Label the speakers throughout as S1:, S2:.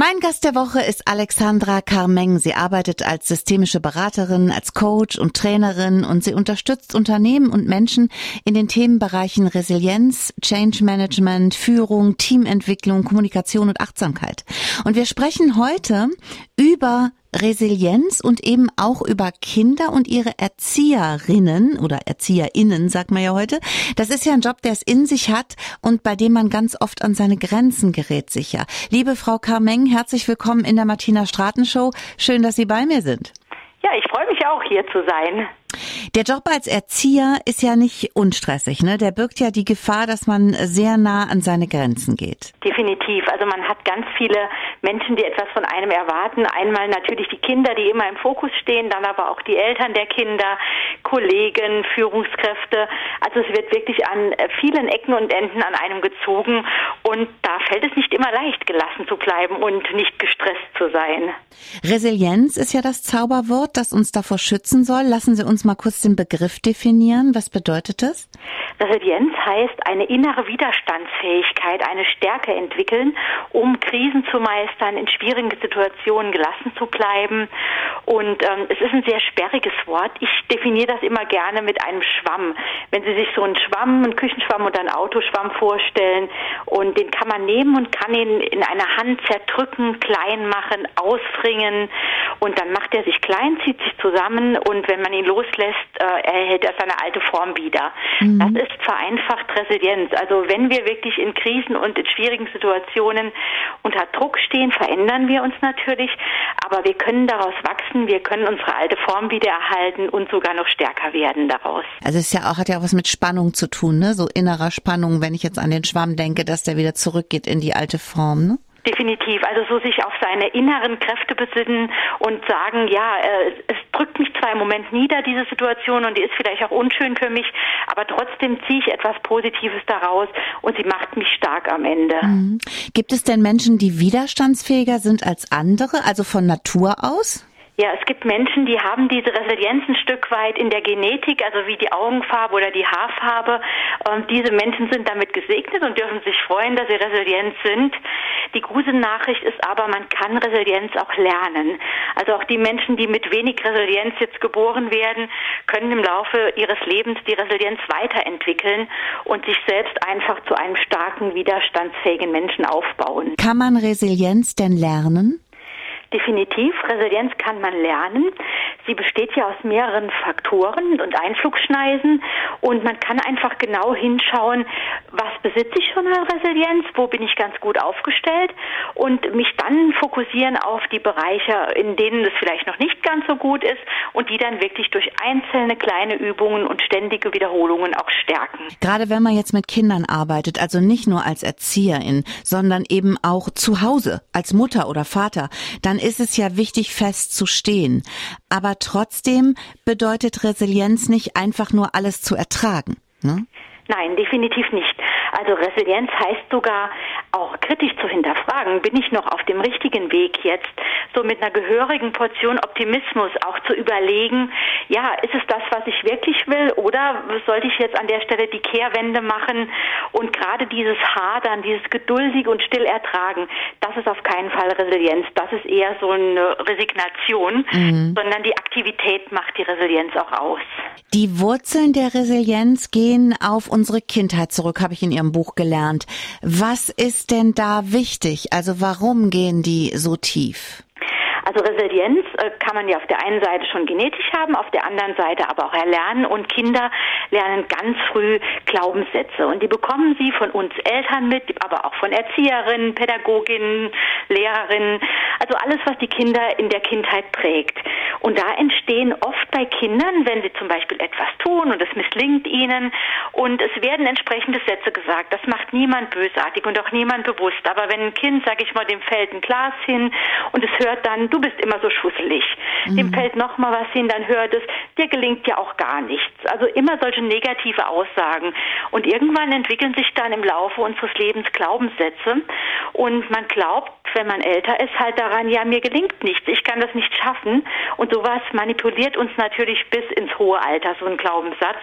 S1: Mein Gast der Woche ist Alexandra Carmeng. Sie arbeitet als systemische Beraterin, als Coach und Trainerin und sie unterstützt Unternehmen und Menschen in den Themenbereichen Resilienz, Change Management, Führung, Teamentwicklung, Kommunikation und Achtsamkeit. Und wir sprechen heute über Resilienz und eben auch über Kinder und ihre Erzieherinnen oder Erzieherinnen, sagt man ja heute. Das ist ja ein Job, der es in sich hat und bei dem man ganz oft an seine Grenzen gerät sicher. Liebe Frau Carmeng, herzlich willkommen in der Martina Straten Show. Schön, dass Sie bei mir sind.
S2: Ja, ich freue mich auch hier zu sein.
S1: Der Job als Erzieher ist ja nicht unstressig, ne? Der birgt ja die Gefahr, dass man sehr nah an seine Grenzen geht.
S2: Definitiv. Also man hat ganz viele Menschen, die etwas von einem erwarten. Einmal natürlich die Kinder, die immer im Fokus stehen, dann aber auch die Eltern der Kinder, Kollegen, Führungskräfte. Also es wird wirklich an vielen Ecken und Enden an einem gezogen und da fällt es nicht immer leicht, gelassen zu bleiben und nicht gestresst zu sein.
S1: Resilienz ist ja das Zauberwort, das uns davor schützen soll. Lassen Sie uns uns mal kurz den Begriff definieren? Was bedeutet das?
S2: Resilienz heißt eine innere Widerstandsfähigkeit, eine Stärke entwickeln, um Krisen zu meistern, in schwierigen Situationen gelassen zu bleiben. Und ähm, es ist ein sehr sperriges Wort. Ich definiere das immer gerne mit einem Schwamm. Wenn Sie sich so einen Schwamm, einen Küchenschwamm oder einen Autoschwamm vorstellen und den kann man nehmen und kann ihn in einer Hand zerdrücken, klein machen, ausfringen und dann macht er sich klein, zieht sich zusammen und wenn man ihn loslässt, äh, erhält er seine alte Form wieder. Mhm. Das ist vereinfacht Resilienz. Also wenn wir wirklich in Krisen und in schwierigen Situationen unter Druck stehen, verändern wir uns natürlich, aber wir können daraus wachsen, wir können unsere alte Form wieder erhalten und sogar noch stärker werden daraus.
S1: Also es ist ja auch, hat ja auch was mit Spannung zu tun, ne? So innerer Spannung, wenn ich jetzt an den Schwamm denke, dass der wieder zurückgeht in die alte Form, ne?
S2: Definitiv. Also so sich auf seine inneren Kräfte besinnen und sagen, ja, äh, es zwar im Moment nieder, diese Situation, und die ist vielleicht auch unschön für mich, aber trotzdem ziehe ich etwas Positives daraus und sie macht mich stark am Ende. Mhm.
S1: Gibt es denn Menschen, die widerstandsfähiger sind als andere, also von Natur aus?
S2: Ja, es gibt Menschen, die haben diese Resilienz ein Stück weit in der Genetik, also wie die Augenfarbe oder die Haarfarbe. Und diese Menschen sind damit gesegnet und dürfen sich freuen, dass sie resilient sind. Die gute Nachricht ist aber, man kann Resilienz auch lernen. Also auch die Menschen, die mit wenig Resilienz jetzt geboren werden, können im Laufe ihres Lebens die Resilienz weiterentwickeln und sich selbst einfach zu einem starken, widerstandsfähigen Menschen aufbauen.
S1: Kann man Resilienz denn lernen?
S2: Definitiv, Resilienz kann man lernen. Sie besteht ja aus mehreren Faktoren und Einflugschneisen und man kann einfach genau hinschauen, was besitze ich schon an Resilienz, wo bin ich ganz gut aufgestellt und mich dann fokussieren auf die Bereiche, in denen es vielleicht noch nicht ganz so gut ist und die dann wirklich durch einzelne kleine Übungen und ständige Wiederholungen auch stärken.
S1: Gerade wenn man jetzt mit Kindern arbeitet, also nicht nur als Erzieherin, sondern eben auch zu Hause als Mutter oder Vater, dann ist es ja wichtig, fest zu stehen. Aber trotzdem bedeutet Resilienz nicht einfach nur alles zu ertragen. Ne?
S2: Nein, definitiv nicht. Also Resilienz heißt sogar auch kritisch zu hinterfragen, bin ich noch auf dem richtigen Weg jetzt, so mit einer gehörigen Portion Optimismus auch zu überlegen, ja, ist es das, was ich wirklich will oder sollte ich jetzt an der Stelle die Kehrwende machen und gerade dieses Hadern, dieses geduldig und still ertragen, das ist auf keinen Fall Resilienz, das ist eher so eine Resignation, mhm. sondern die Aktivität macht die Resilienz auch aus.
S1: Die Wurzeln der Resilienz gehen auf unsere Kindheit zurück, habe ich in Ihrem Buch gelernt. Was ist denn da wichtig? Also warum gehen die so tief?
S2: Also Resilienz kann man ja auf der einen Seite schon genetisch haben, auf der anderen Seite aber auch erlernen. Und Kinder lernen ganz früh Glaubenssätze. Und die bekommen sie von uns Eltern mit, aber auch von Erzieherinnen, Pädagoginnen, Lehrerinnen, also alles, was die Kinder in der Kindheit prägt. Und da entstehen oft bei Kindern, wenn sie zum Beispiel etwas tun und es misslingt ihnen. Und es werden entsprechende Sätze gesagt, das macht niemand bösartig und auch niemand bewusst, aber wenn ein Kind, sag ich mal, dem fällt ein Glas hin und es hört dann, du bist immer so schusselig. Mhm. Dem fällt noch mal was hin, dann hört es, dir gelingt ja auch gar nichts. Also immer solche negative Aussagen. Und irgendwann entwickeln sich dann im Laufe unseres Lebens Glaubenssätze. Und man glaubt, wenn man älter ist, halt daran, ja, mir gelingt nichts, ich kann das nicht schaffen. Und sowas manipuliert uns natürlich bis ins hohe Alter, so ein Glaubenssatz.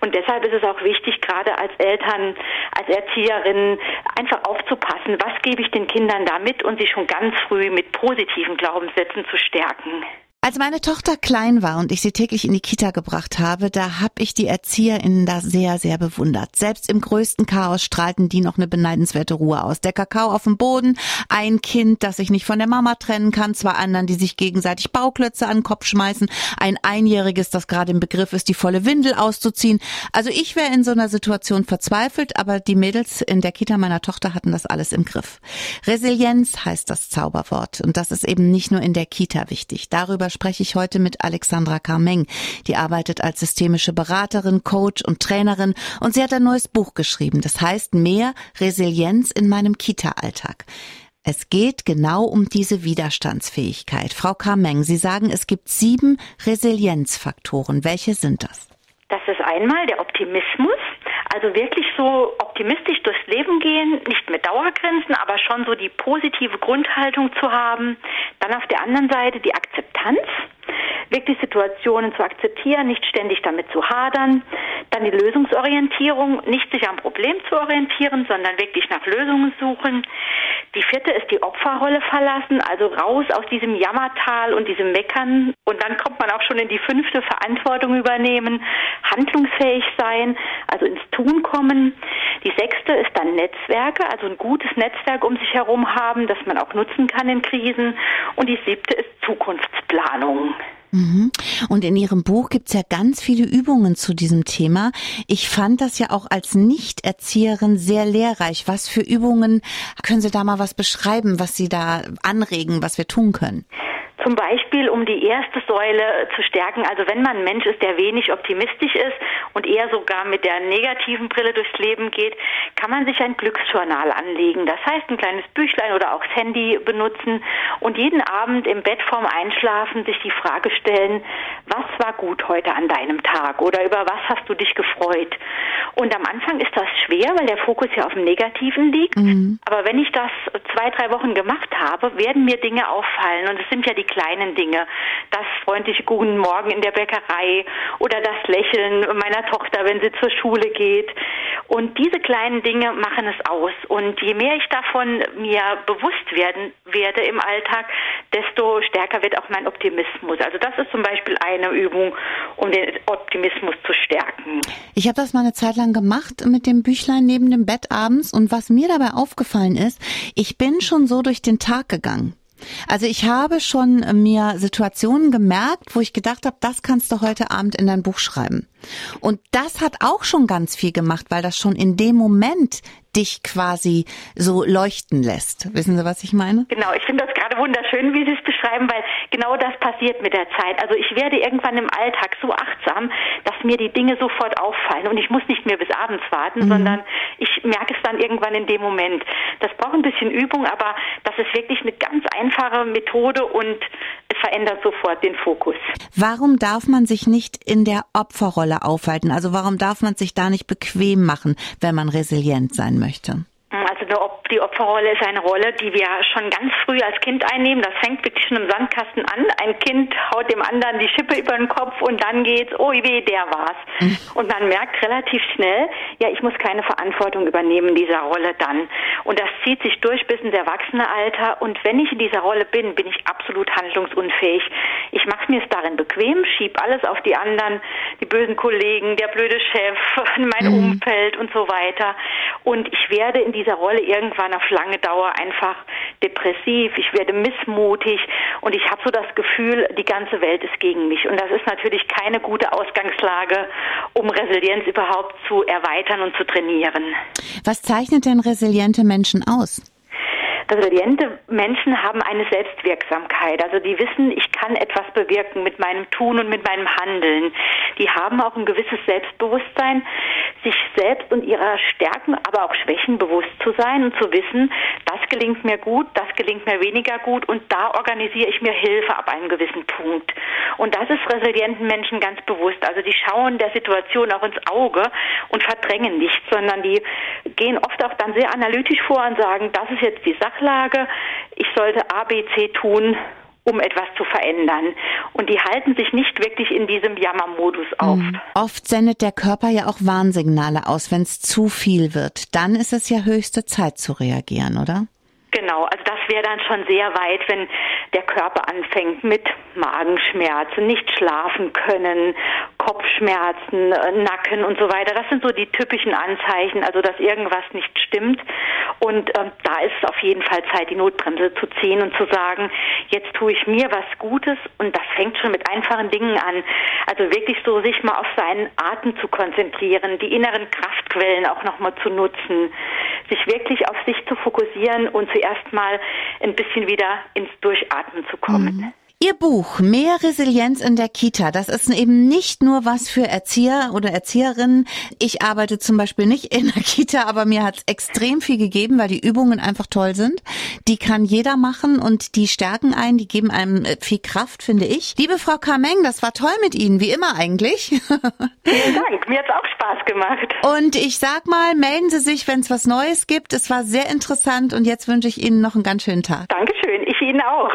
S2: Und deshalb ist es auch wichtig, gerade als Eltern, als Erzieherin, einfach aufzupassen, was gebe ich den Kindern da mit und sie schon ganz früh mit positiven Glaubenssätzen zu stärken.
S1: Als meine Tochter klein war und ich sie täglich in die Kita gebracht habe, da habe ich die ErzieherInnen da sehr, sehr bewundert. Selbst im größten Chaos strahlten die noch eine beneidenswerte Ruhe aus. Der Kakao auf dem Boden, ein Kind, das sich nicht von der Mama trennen kann, zwei anderen, die sich gegenseitig Bauklötze an den Kopf schmeißen, ein Einjähriges, das gerade im Begriff ist, die volle Windel auszuziehen. Also ich wäre in so einer Situation verzweifelt, aber die Mädels in der Kita meiner Tochter hatten das alles im Griff. Resilienz heißt das Zauberwort und das ist eben nicht nur in der Kita wichtig. Darüber spreche ich heute mit Alexandra Carmeng. Die arbeitet als systemische Beraterin, Coach und Trainerin und sie hat ein neues Buch geschrieben. Das heißt Mehr Resilienz in meinem Kita-Alltag. Es geht genau um diese Widerstandsfähigkeit. Frau Carmeng, Sie sagen, es gibt sieben Resilienzfaktoren. Welche sind das?
S2: Das ist einmal der Optimismus, also wirklich so optimistisch durchs Leben gehen, nicht mit Dauergrenzen, aber schon so die positive Grundhaltung zu haben. Dann auf der anderen Seite die Akzeptanz, wirklich Situationen zu akzeptieren, nicht ständig damit zu hadern. Dann die Lösungsorientierung, nicht sich am Problem zu orientieren, sondern wirklich nach Lösungen suchen. Die vierte ist die Opferrolle verlassen, also raus aus diesem Jammertal und diesem Meckern. Und dann kommt man auch schon in die fünfte Verantwortung übernehmen, handlungsfähig sein, also ins Tun kommen. Die sechste ist dann Netzwerke, also ein gutes Netzwerk um sich herum haben, das man auch nutzen kann in Krisen. Und die siebte ist Zukunftsplanung.
S1: Mhm. Und in Ihrem Buch gibt's ja ganz viele Übungen zu diesem Thema. Ich fand das ja auch als Nichterzieherin sehr lehrreich. Was für Übungen können Sie da mal was beschreiben, was Sie da anregen, was wir tun können?
S2: Zum Beispiel, um die erste Säule zu stärken. Also wenn man ein Mensch ist, der wenig optimistisch ist und eher sogar mit der negativen Brille durchs Leben geht, kann man sich ein Glücksjournal anlegen. Das heißt, ein kleines Büchlein oder auch das Handy benutzen und jeden Abend im Bett vorm Einschlafen sich die Frage stellen, was war gut heute an deinem Tag oder über was hast du dich gefreut? Und am Anfang ist das schwer, weil der Fokus ja auf dem Negativen liegt. Mhm. Aber wenn ich das zwei, drei Wochen gemacht habe, werden mir Dinge auffallen. Und es sind ja die kleinen Dinge. Das freundliche Guten Morgen in der Bäckerei oder das Lächeln meiner Tochter, wenn sie zur Schule geht. Und diese kleinen Dinge machen es aus. Und je mehr ich davon mir bewusst werden werde im Alltag, desto stärker wird auch mein Optimismus. Also das ist zum Beispiel eine Übung, um den Optimismus zu stärken.
S1: Ich habe das mal eine Zeit lang gemacht mit dem Büchlein neben dem Bett abends. Und was mir dabei aufgefallen ist, ich bin schon so durch den Tag gegangen. Also ich habe schon mir Situationen gemerkt, wo ich gedacht habe, das kannst du heute Abend in dein Buch schreiben. Und das hat auch schon ganz viel gemacht, weil das schon in dem Moment dich quasi so leuchten lässt. Wissen Sie, was ich meine?
S2: Genau, ich finde das gerade wunderschön, wie Sie es beschreiben, weil genau das passiert mit der Zeit. Also ich werde irgendwann im Alltag so achtsam, dass mir die Dinge sofort auffallen und ich muss nicht mehr bis abends warten, mhm. sondern ich merke es dann irgendwann in dem Moment. Das braucht ein bisschen Übung, aber das ist wirklich eine ganz einfache Methode und verändert sofort den Fokus.
S1: Warum darf man sich nicht in der Opferrolle aufhalten? Also warum darf man sich da nicht bequem machen, wenn man resilient sein möchte?
S2: Also die Opferrolle ist eine Rolle, die wir schon ganz früh als Kind einnehmen. Das fängt wirklich schon im Sandkasten an. Ein Kind haut dem anderen die Schippe über den Kopf und dann geht's, oh weh, der war's. Mhm. Und man merkt relativ schnell, ja, ich muss keine Verantwortung übernehmen in dieser Rolle dann. Und das zieht sich durch bis ins Erwachsenealter. Und wenn ich in dieser Rolle bin, bin ich absolut handlungsunfähig. Ich mache mir es darin bequem, schieb alles auf die anderen, die bösen Kollegen, der blöde Chef, mein mhm. Umfeld und so weiter. Und ich werde in dieser Rolle irgendwann auf lange Dauer einfach depressiv, ich werde missmutig und ich habe so das Gefühl, die ganze Welt ist gegen mich. Und das ist natürlich keine gute Ausgangslage, um Resilienz überhaupt zu erweitern und zu trainieren.
S1: Was zeichnet denn resiliente Menschen aus?
S2: Resiliente Menschen haben eine Selbstwirksamkeit. Also die wissen, ich kann etwas bewirken mit meinem Tun und mit meinem Handeln. Die haben auch ein gewisses Selbstbewusstsein, sich selbst und ihrer Stärken, aber auch Schwächen bewusst zu sein und zu wissen, das gelingt mir gut, das gelingt mir weniger gut und da organisiere ich mir Hilfe ab einem gewissen Punkt. Und das ist resilienten Menschen ganz bewusst. Also die schauen der Situation auch ins Auge und verdrängen nichts, sondern die gehen oft auch dann sehr analytisch vor und sagen, das ist jetzt die Sachlage, ich sollte A, B, C tun um etwas zu verändern. Und die halten sich nicht wirklich in diesem Jammermodus auf. Mhm.
S1: Oft sendet der Körper ja auch Warnsignale aus, wenn es zu viel wird. Dann ist es ja höchste Zeit zu reagieren, oder?
S2: Genau, also das wäre dann schon sehr weit, wenn der Körper anfängt mit Magenschmerzen, nicht schlafen können, Kopfschmerzen, äh, Nacken und so weiter. Das sind so die typischen Anzeichen, also dass irgendwas nicht stimmt. Und äh, da ist es auf jeden Fall Zeit, die Notbremse zu ziehen und zu sagen, jetzt tue ich mir was Gutes und das fängt schon mit einfachen Dingen an. Also wirklich so sich mal auf seinen Atem zu konzentrieren, die inneren Kraftquellen auch nochmal zu nutzen, sich wirklich auf sich zu fokussieren und zu erstmal ein bisschen wieder ins Durchatmen zu kommen. Mhm.
S1: Ihr Buch Mehr Resilienz in der Kita, das ist eben nicht nur was für Erzieher oder Erzieherinnen. Ich arbeite zum Beispiel nicht in der Kita, aber mir hat es extrem viel gegeben, weil die Übungen einfach toll sind. Die kann jeder machen und die stärken einen, die geben einem äh, viel Kraft, finde ich. Liebe Frau Kameng, das war toll mit Ihnen, wie immer eigentlich.
S2: Vielen Dank, mir hat es auch Spaß gemacht.
S1: Und ich sag mal, melden Sie sich, wenn es was Neues gibt. Es war sehr interessant und jetzt wünsche ich Ihnen noch einen ganz schönen Tag.
S2: Dankeschön, ich Ihnen auch.